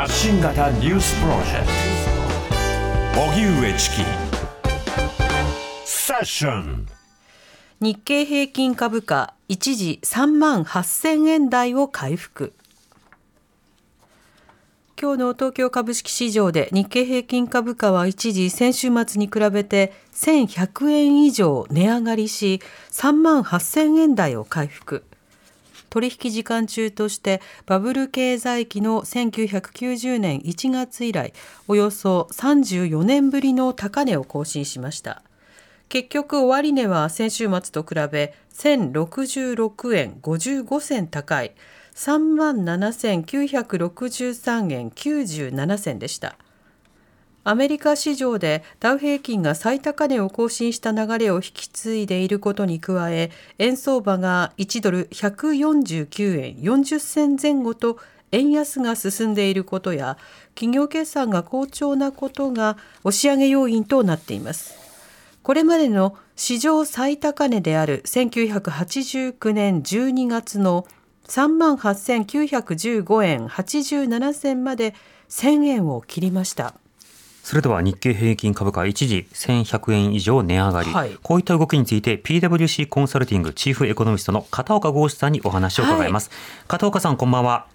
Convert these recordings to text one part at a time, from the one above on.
発信型ニュースプロジェクト。荻上チキ。セッション。日経平均株価一時3万8000円台を回復。今日の東京株式市場で日経平均株価は一時先週末に比べて1100円以上値上がりし3万8000円台を回復。取引時間中としてバブル経済期の1990年1月以来およそ34年ぶりの高値を更新しました。結局終値は先週末と比べ1066円55銭高い3万7963円97銭でした。アメリカ市場でダウ平均が最高値を更新した流れを引き継いでいることに加え円相場が1ドル149円40銭前後と円安が進んでいることや企業決算が好調なことが押し上げ要因となっています。これまでの史上最高値である1989年12月の3万8915円87銭まで1000円を切りました。それでは日経平均株価一時1100円以上値上がり、はい、こういった動きについて PWC コンサルティングチーフエコノミストの片岡剛志さんにお話を伺います、はい、片岡さんこんばんは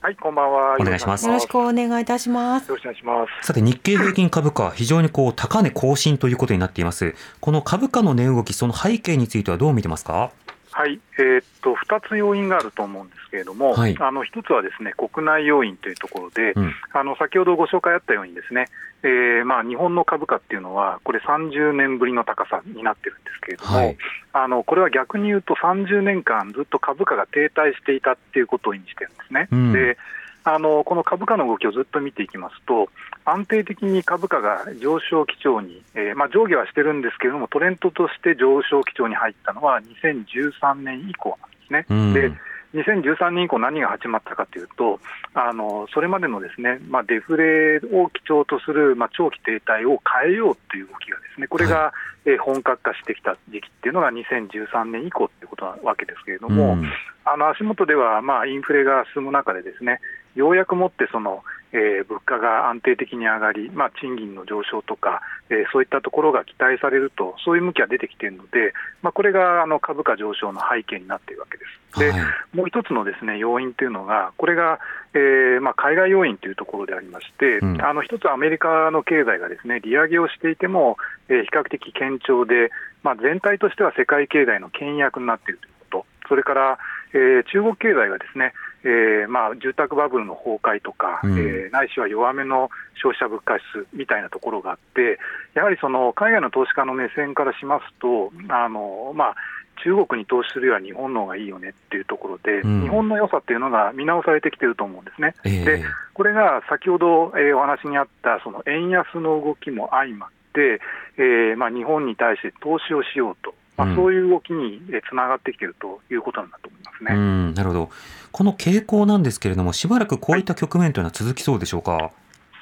はい、こんばんは。お願いします。よろしくお願いいたします。よろしくお願いします。さて、日経平均株価、非常にこう、高値更新ということになっています。この株価の値動き、その背景についてはどう見てますか？はい、えー、っと2つ要因があると思うんですけれども、はい、あの1つはですね国内要因というところで、うん、あの先ほどご紹介あったように、ですね、えーまあ、日本の株価っていうのは、これ、30年ぶりの高さになってるんですけれども、はい、あのこれは逆に言うと、30年間ずっと株価が停滞していたっていうことを意味してるんですね。うん、であのこの株価の動きをずっと見ていきますと、安定的に株価が上昇基調に、えー、まあ、上下はしてるんですけれども、トレンドとして上昇基調に入ったのは2013年以降なんですね。うん、で2013年以降、何が始まったかというと、あのそれまでのですね、まあ、デフレを基調とする、まあ、長期停滞を変えようという動きがですね、これが、はい、え本格化してきた時期っていうのが2013年以降ということなわけですけれども、うん、あの足元では、まあ、インフレが進む中でですね、ようやくもってその、えー、物価が安定的に上がり、まあ、賃金の上昇とか、えー、そういったところが期待されると、そういう向きは出てきているので、まあ、これがあの株価上昇の背景になっているわけです。で、はい、もう一つのですね要因というのが、これが、えーまあ、海外要因というところでありまして、うん、あの一つ、アメリカの経済がですね利上げをしていても、えー、比較的堅調で、まあ、全体としては世界経済の牽引役になっているということ、それから、えー、中国経済がですねえーまあ、住宅バブルの崩壊とか、うん、えー、ないしは弱めの消費者物価指数みたいなところがあって、やはりその海外の投資家の目線からしますと、あのまあ、中国に投資するよりは日本の方がいいよねっていうところで、うん、日本の良さっていうのが見直されてきてると思うんですね。えー、でこれが先ほど、えー、お話にあったその円安の動きも相まって、えーまあ、日本に対して投資をしようとまあ、そういう動きにつながってきているということなんだと思いますね、うん、なるほど、この傾向なんですけれども、しばらくこういった局面というのは続きそうでしょうか？はい。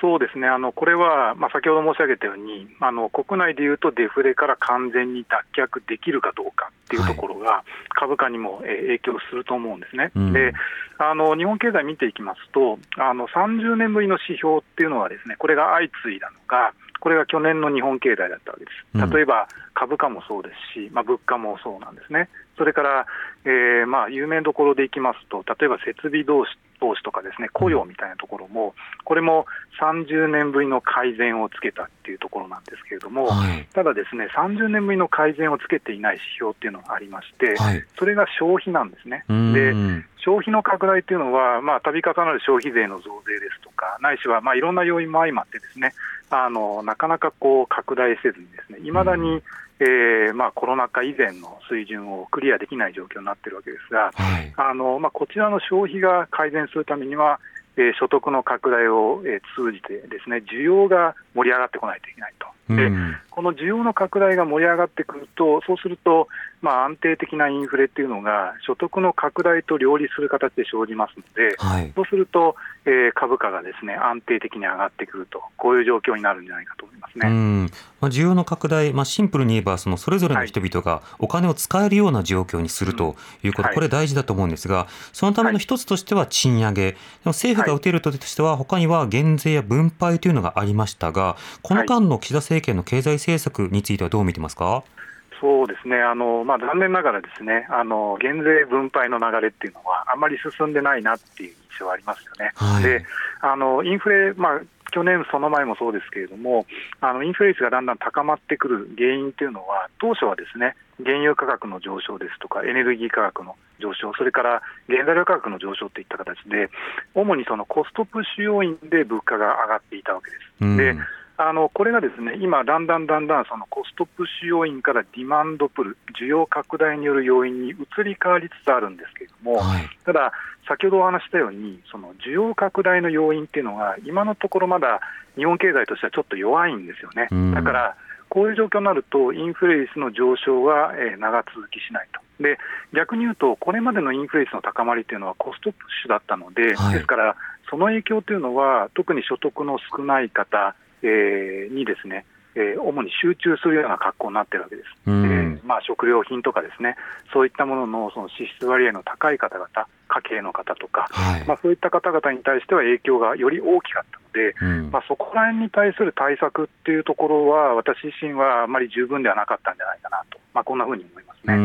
そうですね、あのこれは、まあ、先ほど申し上げたように、あの国内でいうとデフレから完全に脱却できるかどうかっていうところが、株価にも影響すると思うんですね。であの日本経済見ていきますと、あの30年ぶりの指標っていうのは、ですねこれが相次いだのが、これが去年の日本経済だったわけです。例えば株価もそうですし、まあ、物価もそうなんですね。それから、えー、まあ有名どころでいきますと、例えば設備投資投資とかですね雇用みたいなところも、これも30年ぶりの改善をつけたっていうところなんですけれども、はい、ただ、ですね30年ぶりの改善をつけていない指標っていうのがありまして、はい、それが消費なんですね。で消費の拡大というのは、まあ、度重なる消費税の増税ですとか、ないしは、まあ、いろんな要因も相まって、ですねあのなかなかこう拡大せずに、ですね未だに、えーまあ、コロナ禍以前の水準をクリアできない状況になっているわけですが、はい、あのまあ、こちらの消費が改善するためには、えー、所得の拡大を、えー、通じてですね需要が盛り上がってこないといけないと。でこの需要の拡大が盛り上がってくると、そうすると、まあ、安定的なインフレっていうのが、所得の拡大と両立する形で生じますので、はい、そうすると、えー、株価がですね安定的に上がってくると、こういう状況になるんじゃないかと思いますね。うん。まあ、需要の拡大、まあ、シンプルに言えば、そのそれぞれの人々がお金を使えるような状況にするということ、これ大事だと思うんですが、そのための一つとしては賃上げ、でも政府が打てるとしては、他には減税や分配というのがありましたが、この間の岸田政権の経済政策についてはどう見てますか？そうですね、あのまあ、残念ながらですねあの減税分配の流れっていうのは、あんまり進んでないなっていう印象はありますよね。はい、であのインフレ、まあ、去年、その前もそうですけれども、あのインフレ率がだんだん高まってくる原因というのは、当初はですね原油価格の上昇ですとか、エネルギー価格の上昇、それから原材料価格の上昇といった形で、主にそのコストプッシュ要因で物価が上がっていたわけです。であのこれがですね今、だんだんだんだんそのコストプッシュ要因からディマンドプル、需要拡大による要因に移り変わりつつあるんですけれども、はい、ただ、先ほどお話したように、その需要拡大の要因っていうのが、今のところまだ日本経済としてはちょっと弱いんですよね。だからこういう状況になると、インフレ率の上昇は、え長続きしないと。で逆に言うと、これまでのインフレ率の高まりというのはコストプッシュだったので、はい、ですから、その影響というのは、特に所得の少ない方、えー、にですね、えー、主に集中するような格好になってるわけです。えー、まあ、食料品とかですね、そういったもののその支出割合の高い方々、家計の方とか、はい、まあ、そういった方々に対しては影響がより大きかったので、うん、まあ、そこら辺に対する対策っていうところは、私自身はあまり十分ではなかったんじゃないかなと、まあ、こんなふうに思いますね、はい、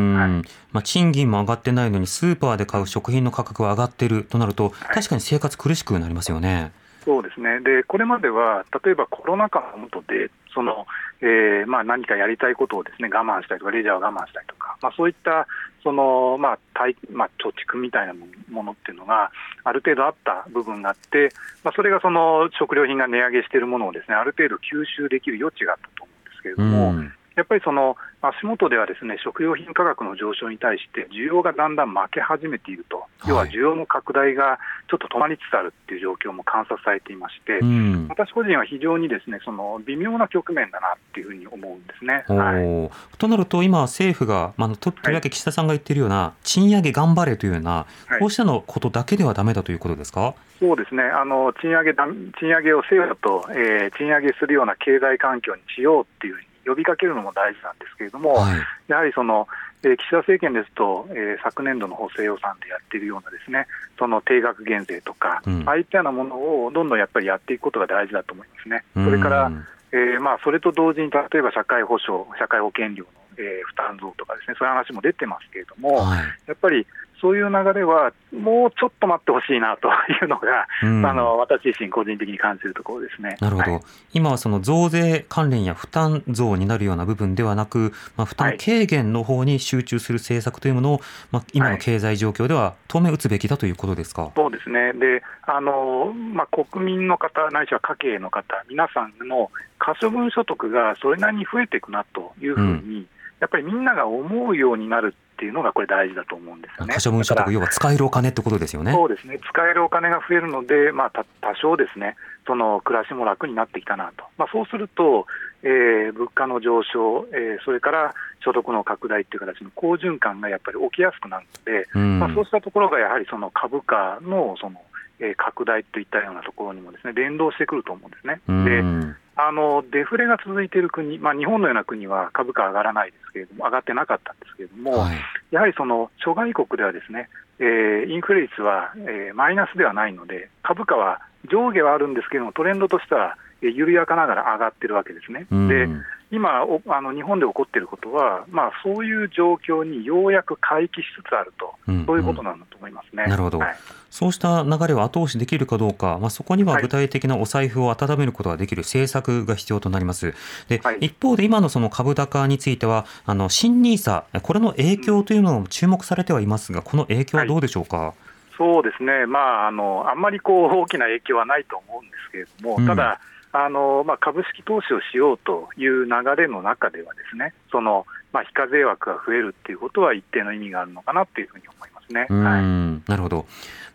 まあ、賃金も上がってないのに、スーパーで買う食品の価格は上がってるとなると、確かに生活苦しくなりますよね。そうですねでこれまでは、例えばコロナ禍の下で、そのえーまあ、何かやりたいことをです、ね、我慢したりとか、レジャーを我慢したりとか、まあ、そういったその、まあ対まあ、貯蓄みたいなものっていうのが、ある程度あった部分があって、まあ、それがその食料品が値上げしているものをです、ね、ある程度吸収できる余地があったと思うんですけれども。うんやっぱりその足元ではですね食料品価格の上昇に対して需要がだんだん負け始めていると、要は需要の拡大がちょっと止まりつつあるっていう状況も観察されていまして、うん、私個人は非常にですねその微妙な局面だなっていうふうに思うんですね。はい、となると、今、政府が、まあ、ととりわけ岸田さんが言っているような、賃上げ頑張れというような、こうしたのことだけではだめだということですか？そうですね。あの賃上げ賃上げをせよと、えー、賃上げするような経済環境にしようっていうふうに呼びかけるのも大事なんですけれども、はい、やはりその、えー、岸田政権ですと、えー、昨年度の補正予算でやっているようなですねその定額減税とか、うん、ああいったようなものをどんどんやっぱりやっていくことが大事だと思いますね。それから、えーまあ、それと同時に例えば社会保障、社会保険料のえー、負担増とかですね、そういう話も出てますけれども、はい、やっぱりそういう流れは、もうちょっと待ってほしいなというのが、うん、あの私自身、個人的に感じるところですね。なるほど、はい、今はその増税関連や負担増になるような部分ではなく、まあ、負担軽減の方に集中する政策というものを、まあ、今の経済状況では当面打つべきだということですか、そうですね、であのまあ、国民の方、ないしは家計の方、皆さんの可処分所得がそれなりに増えていくなというふうに、うん。やっぱりみんなが思うようになるっていうのがこれ大事だと思うんですよね。可処分所得、要は使えるお金ってことですよね。そうですね。使えるお金が増えるので、まあ、多少ですね、その暮らしも楽になってきたなと。まあ、そうすると、えー、物価の上昇、えー、それから所得の拡大っていう形の好循環がやっぱり起きやすくなるので、うん、まあ、そうしたところがやはりその株価のその、えー、拡大といったようなところにもですね連動してくると思うんですね。うん、であのデフレが続いている国、まあ、日本のような国は株価上がらないですけれども、上がってなかったんですけれども、はい、やはりその諸外国ではですね、えー、インフレ率は、えー、マイナスではないので、株価は上下はあるんですけれども、トレンドとしては、えー、緩やかながら上がってるわけですね。で今あの、日本で起こっていることは、まあ、そういう状況にようやく回帰しつつあると、うんうん、そういうことなんだと思いますね。なるほど、はい、そうした流れを後押しできるかどうか、まあ、そこには具体的なお財布を温めることができる政策が必要となります。で、はい、一方で今のその株高については、あの新ニーサこれの影響というのも注目されてはいますが、この影響はどうでしょうか？はい。そうですね、まあ、あのあんまりこう大きな影響はないと思うんですけれども、うん、ただ、あのまあ、株式投資をしようという流れの中ではですね、そのまあ、非課税枠が増えるっていうことは一定の意味があるのかなっていうふうに思いますすね。はい、なるほど。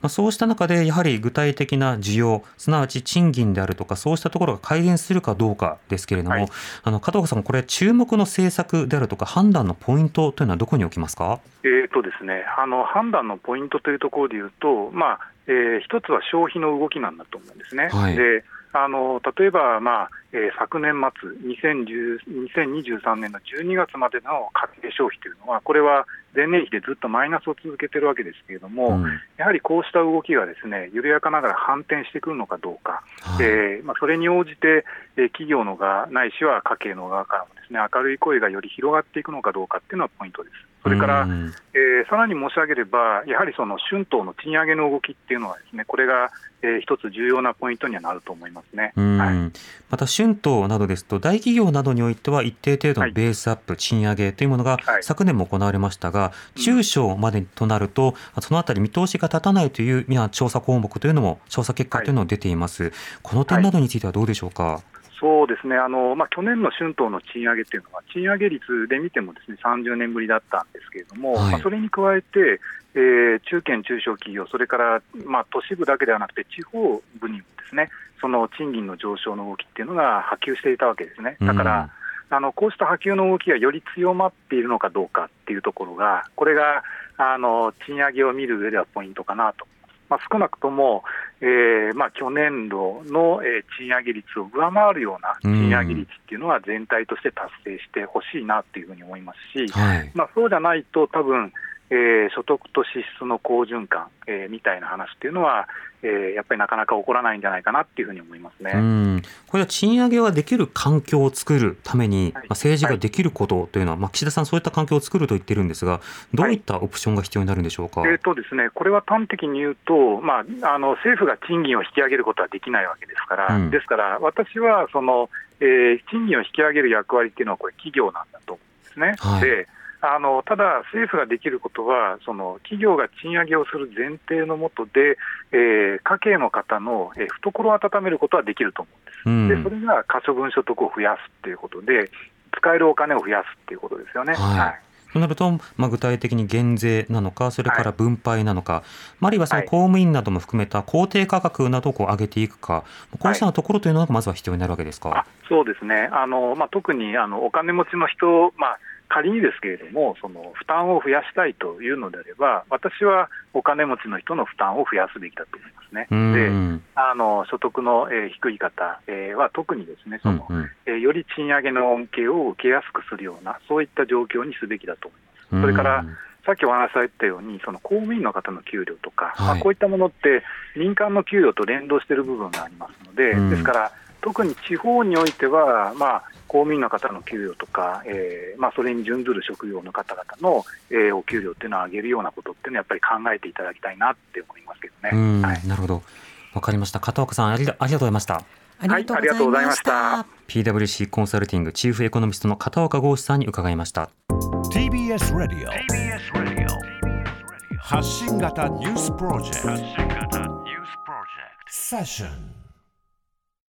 まあ、そうした中で、やはり具体的な需要、すなわち賃金であるとか、そうしたところが改善するかどうかですけれども、はい、あの加藤さん、これ、注目の政策であるとか、判断のポイントというのは、どこに置きますか、えーとですね、あの判断のポイントというところでいうと、まあえー、一つは消費の動きなんだと思うんですね。はい、であの例えば、まあえー、昨年末2023年の12月までの家計消費というのは、これは前年比でずっとマイナスを続けてるわけですけれども、うん、やはりこうした動きがですね緩やかながら反転してくるのかどうか、はい、えー、まあ、それに応じて、えー、企業の側、ないしは家計の側からもですね明るい声がより広がっていくのかどうかっていうのはポイントです。それから、えー、さらに申し上げれば、やはりその春闘の賃上げの動きっていうのは、ですねこれが、えー、一つ重要なポイントにはなると思いますね、はい、また春闘などですと、大企業などにおいては、一定程度のベースアップ、はい、賃上げというものが昨年も行われましたが、中小までとなると、そのあたり見通しが立たないという調査項目というのも、調査結果というのも出ています。この点などについてはどうでしょうか？そうですね。あの、まあ、去年の春闘の賃上げっていうのは、賃上げ率で見てもですね30年ぶりだったんですけれども、はい、まあ、それに加えて、えー、中堅・中小企業、それから、まあ、都市部だけではなくて、地方部にもですねその賃金の上昇の動きっていうのが波及していたわけですね。だから、うん、あのこうした波及の動きがより強まっているのかどうかっていうところが、これがあの賃上げを見る上ではポイントかなとまあ、少なくとも、えーまあ、去年度の、えー、賃上げ率を上回るような賃上げ率っていうのは全体として達成してほしいなというふうに思いますし、はい、まあ、そうじゃないと多分えー、所得と支出の好循環、えー、みたいな話っていうのは、えー、やっぱりなかなか起こらないんじゃないかなっていうふうに思いますね。うん。これは賃上げはできる環境を作るために、はい、まあ、政治ができることというのは、はい、まあ、岸田さん、そういった環境を作ると言ってるんですが、どういったオプションが必要になるんでしょうか、はい、えーとですね、これは端的に言うと、まあ、あの政府が賃金を引き上げることはできないわけですから、うん、ですから、私はその、えー、賃金を引き上げる役割っていうのは、これ、企業なんだと思うんですね。であのただ、政府ができることは、その企業が賃上げをする前提のもとで、えー、家計の方の、えー、懐を温めることはできると思うんです、うん、でそれが可処分所得を増やすっていうことで、使えるお金を増やすっていうことですよね。はい、はい。となると、まあ、具体的に減税なのか、それから分配なのか、はい、あるいはその公務員なども含めた公定価格などをこう上げていくか、こうしたところというのがまずは必要になるわけですか、はい、そうですね、あのまあ、特にあのお金持ちの人、まあ仮にですけれども、その負担を増やしたいというのであれば、私はお金持ちの人の負担を増やすべきだと思いますね。であの所得の、えー、低い方、えー、は特にですねその、うんうん、えー、より賃上げの恩恵を受けやすくするような、そういった状況にすべきだと思います。それからさっきお話しされたように、その公務員の方の給料とか、はい、まあ、こういったものって、民間の給与と連動している部分がありますので、ですから、特に地方においては、まあ、公務員の方の給与とか、えーまあ、それに準ずる職業の方々の、えー、お給料っていうのを上げるようなことっていうのは、やっぱり考えていただきたいなって思いますけどね。はい、なるほどわかりました片岡さんありありがとうございました。ありがとうございました。PWC コンサルティングチーフエコノミストの片岡剛志さんに伺いました。TBS ラディオ TBS ラディオ発信型ニュースプロジェクト発信型ニュースプロジェクトセッション